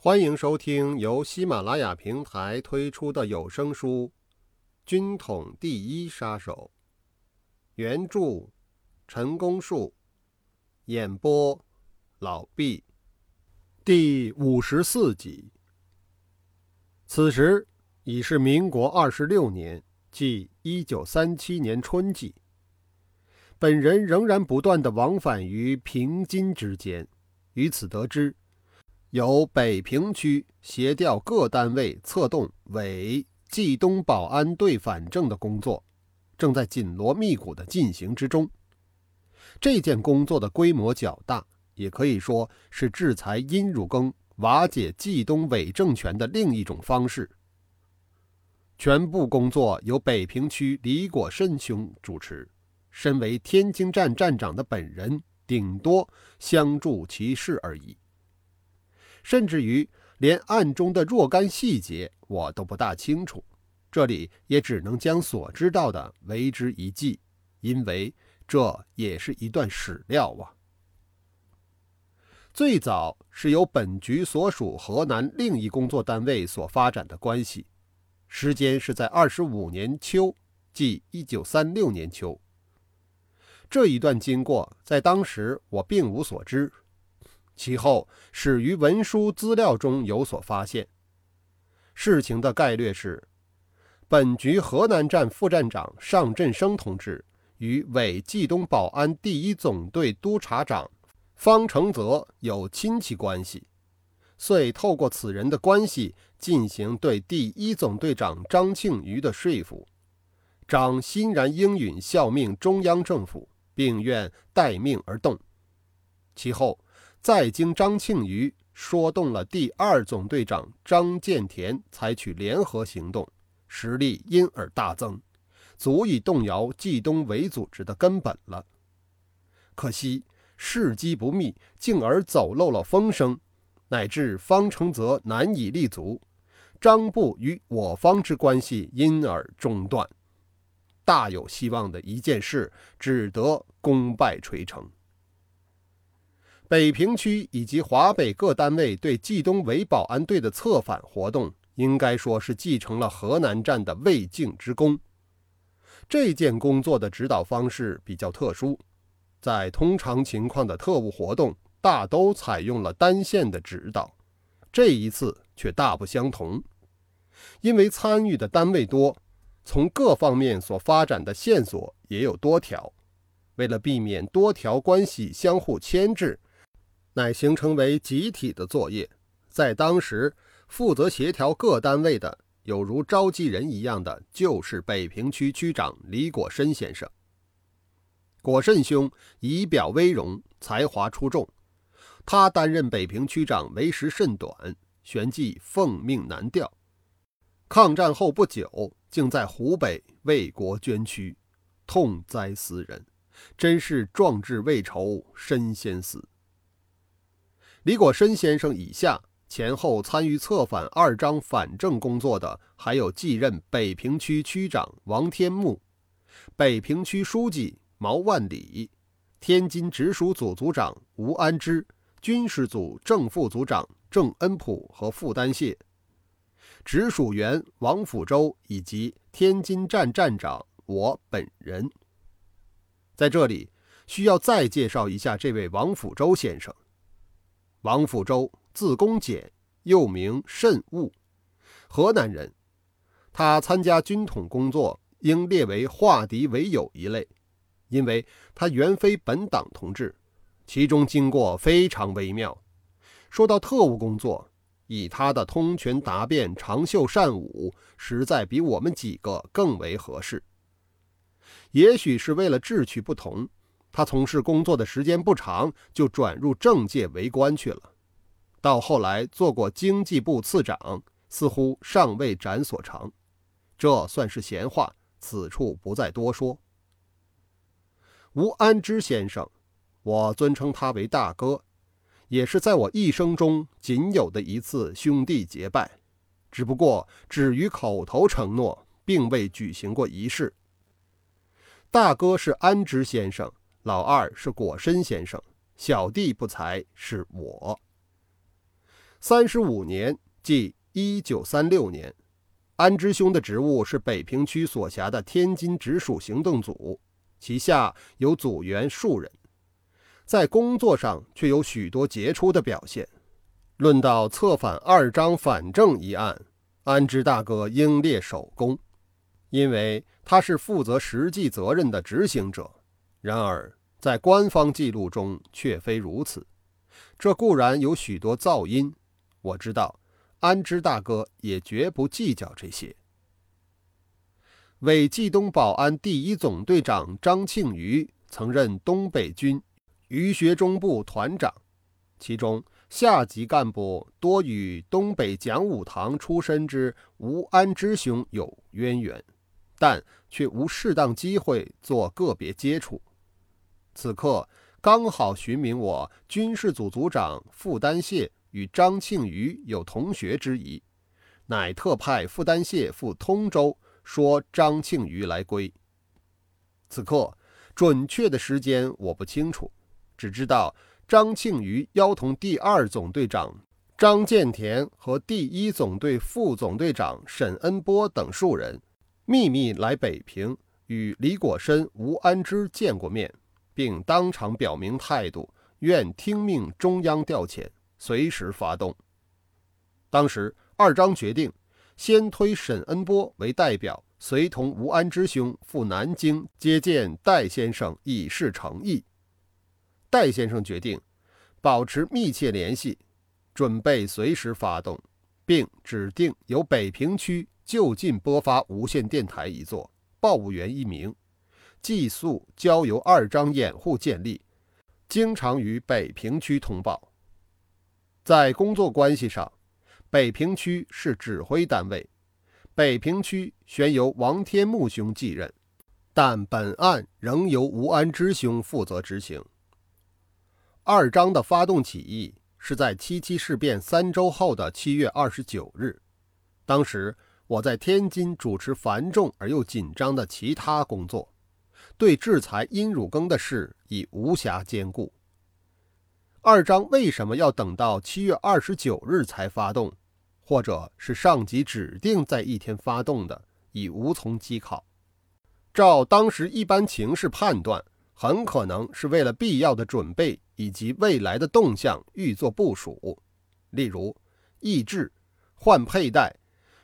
欢迎收听由喜马拉雅平台推出的有声书《军统第一杀手》，原著陈功树，演播老毕，第五十四集。此时已是民国二十六年，即一九三七年春季。本人仍然不断的往返于平津之间，于此得知。由北平区协调各单位策动伪冀东保安队反正的工作，正在紧锣密鼓地进行之中。这件工作的规模较大，也可以说是制裁殷汝耕、瓦解冀东伪政权的另一种方式。全部工作由北平区李果申兄主持，身为天津站站长的本人，顶多相助其事而已。甚至于连案中的若干细节我都不大清楚，这里也只能将所知道的为之一记，因为这也是一段史料啊。最早是由本局所属河南另一工作单位所发展的关系，时间是在二十五年秋，即一九三六年秋。这一段经过在当时我并无所知。其后始于文书资料中有所发现。事情的概略是：本局河南站副站长尚振生同志与伪冀东保安第一总队督察长方承泽有亲戚关系，遂透过此人的关系进行对第一总队长张庆余的说服。张欣然应允效命中央政府，并愿待命而动。其后。再经张庆余说动了第二总队长张建田，采取联合行动，实力因而大增，足以动摇冀东伪组织的根本了。可惜事机不密，进而走漏了风声，乃至方承泽难以立足，张部与我方之关系因而中断。大有希望的一件事，只得功败垂成。北平区以及华北各单位对冀东伪保安队的策反活动，应该说是继承了河南站的未竟之功。这件工作的指导方式比较特殊，在通常情况的特务活动，大都采用了单线的指导，这一次却大不相同。因为参与的单位多，从各方面所发展的线索也有多条，为了避免多条关系相互牵制。乃形成为集体的作业，在当时负责协调各单位的，有如召集人一样的，就是北平区区长李果申先生。果慎兄仪表威容，才华出众，他担任北平区长为时甚短，旋即奉命南调。抗战后不久，竟在湖北为国捐躯，痛哉斯人，真是壮志未酬身先死。李果申先生以下前后参与策反二张反正工作的，还有继任北平区区长王天木、北平区书记毛万里、天津直属组组长吴安之、军事组正副组长郑恩普和傅丹谢、直属员王辅洲以及天津站站长我本人。在这里需要再介绍一下这位王辅洲先生。王辅洲，字公简，又名慎务，河南人。他参加军统工作，应列为化敌为友一类，因为他原非本党同志，其中经过非常微妙。说到特务工作，以他的通权达变、长袖善舞，实在比我们几个更为合适。也许是为了志趣不同。他从事工作的时间不长，就转入政界为官去了。到后来做过经济部次长，似乎尚未展所长。这算是闲话，此处不再多说。吴安之先生，我尊称他为大哥，也是在我一生中仅有的一次兄弟结拜，只不过止于口头承诺，并未举行过仪式。大哥是安之先生。老二是果申先生，小弟不才是我。三十五年，即一九三六年，安之兄的职务是北平区所辖的天津直属行动组，旗下有组员数人，在工作上却有许多杰出的表现。论到策反二张反正一案，安之大哥应列首功，因为他是负责实际责任的执行者。然而，在官方记录中却非如此。这固然有许多噪音，我知道，安之大哥也绝不计较这些。伪冀东保安第一总队长张庆余曾任东北军余学中部团长，其中下级干部多与东北讲武堂出身之吴安之兄有渊源，但却无适当机会做个别接触。此刻。刚好寻明我军事组组长傅丹谢与张庆余有同学之谊，乃特派傅丹谢赴通州，说张庆余来归。此刻准确的时间我不清楚，只知道张庆余邀同第二总队长张建田和第一总队副总队长沈恩波等数人，秘密来北平与李果深、吴安之见过面。并当场表明态度，愿听命中央调遣，随时发动。当时二张决定，先推沈恩波为代表，随同吴安之兄赴南京接见戴先生，以示诚意。戴先生决定保持密切联系，准备随时发动，并指定由北平区就近拨发无线电台一座，报务员一名。寄宿交由二张掩护建立，经常与北平区通报。在工作关系上，北平区是指挥单位，北平区旋由王天木兄继任，但本案仍由吴安之兄负责执行。二张的发动起义是在七七事变三周后的七月二十九日，当时我在天津主持繁重而又紧张的其他工作。对制裁殷汝耕的事已无暇兼顾。二章为什么要等到七月二十九日才发动，或者是上级指定在一天发动的，已无从稽考。照当时一般情势判断，很可能是为了必要的准备以及未来的动向预做部署，例如抑制、换佩戴、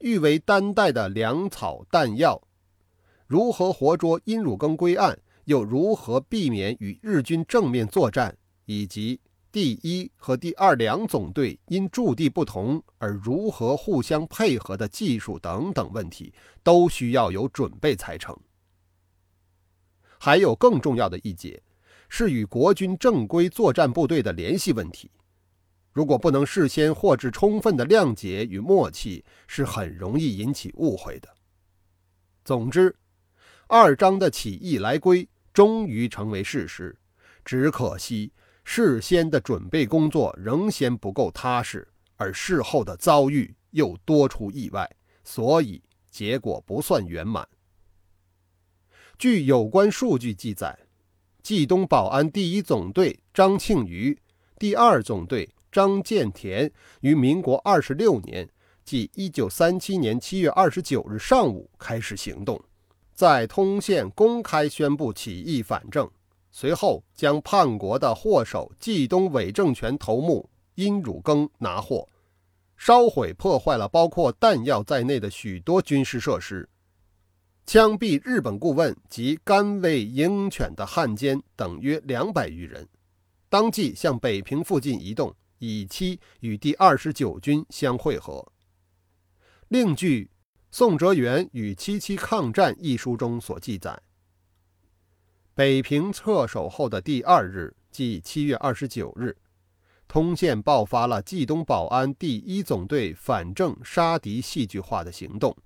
预为担带的粮草弹药。如何活捉殷汝耕归案，又如何避免与日军正面作战，以及第一和第二两总队因驻地不同而如何互相配合的技术等等问题，都需要有准备才成。还有更重要的一节，是与国军正规作战部队的联系问题。如果不能事先获致充分的谅解与默契，是很容易引起误会的。总之。二张的起义来归终于成为事实，只可惜事先的准备工作仍嫌不够踏实，而事后的遭遇又多出意外，所以结果不算圆满。据有关数据记载，冀东保安第一总队张庆余、第二总队张建田于民国二十六年，即一九三七年七月二十九日上午开始行动。在通县公开宣布起义反正，随后将叛国的祸首冀东伪政权头目殷汝耕拿获，烧毁破坏了包括弹药在内的许多军事设施，枪毙日本顾问及甘为鹰犬的汉奸等约两百余人，当即向北平附近移动，以期与第二十九军相会合。另据。宋哲元与七七抗战一书中所记载，北平撤守后的第二日，即七月二十九日，通县爆发了冀东保安第一总队反正杀敌戏剧化的行动。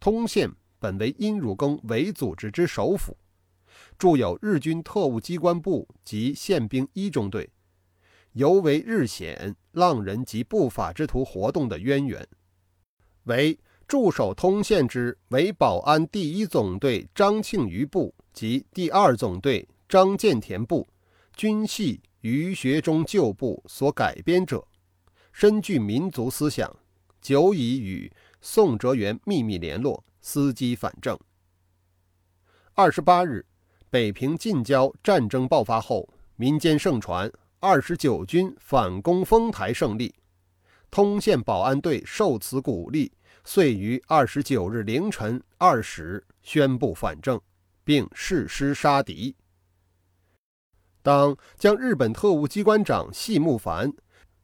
通县本为殷汝耕伪组织之首府，驻有日军特务机关部及宪兵一中队，尤为日显浪人及不法之徒活动的渊源，为。驻守通县之为保安第一总队张庆余部及第二总队张建田部，均系余学忠旧部所改编者，深具民族思想，久已与宋哲元秘密联络，伺机反正。二十八日，北平近郊战争爆发后，民间盛传二十九军反攻丰台胜利，通县保安队受此鼓励，遂于二十九日凌晨二时宣布反正，并誓师杀敌。当将日本特务机关长细木凡、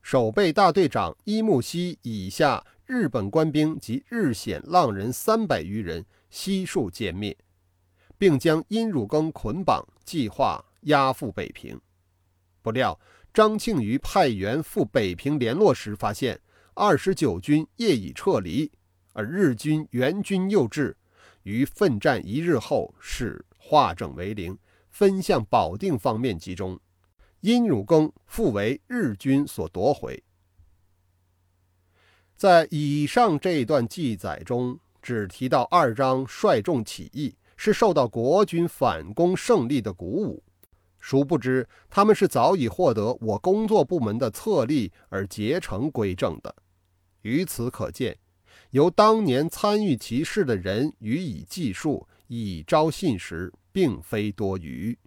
守备大队长伊木西以下日本官兵及日显浪人三百余人悉数歼灭，并将殷汝耕捆绑，计划押赴北平。不料张庆余派员赴北平联络时，发现二十九军业已撤离，而日军援军又至，于奋战一日后，是化整为零。分向保定方面集中，殷汝耕复为日军所夺回。在以上这段记载中，只提到二张率众起义，是受到国军反攻胜利的鼓舞。殊不知，他们是早已获得我工作部门的册立而结成归正的。于此可见，由当年参与其事的人予以记述，以昭信实。并非多余。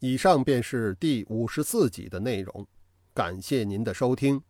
以上便是第五十四集的内容，感谢您的收听。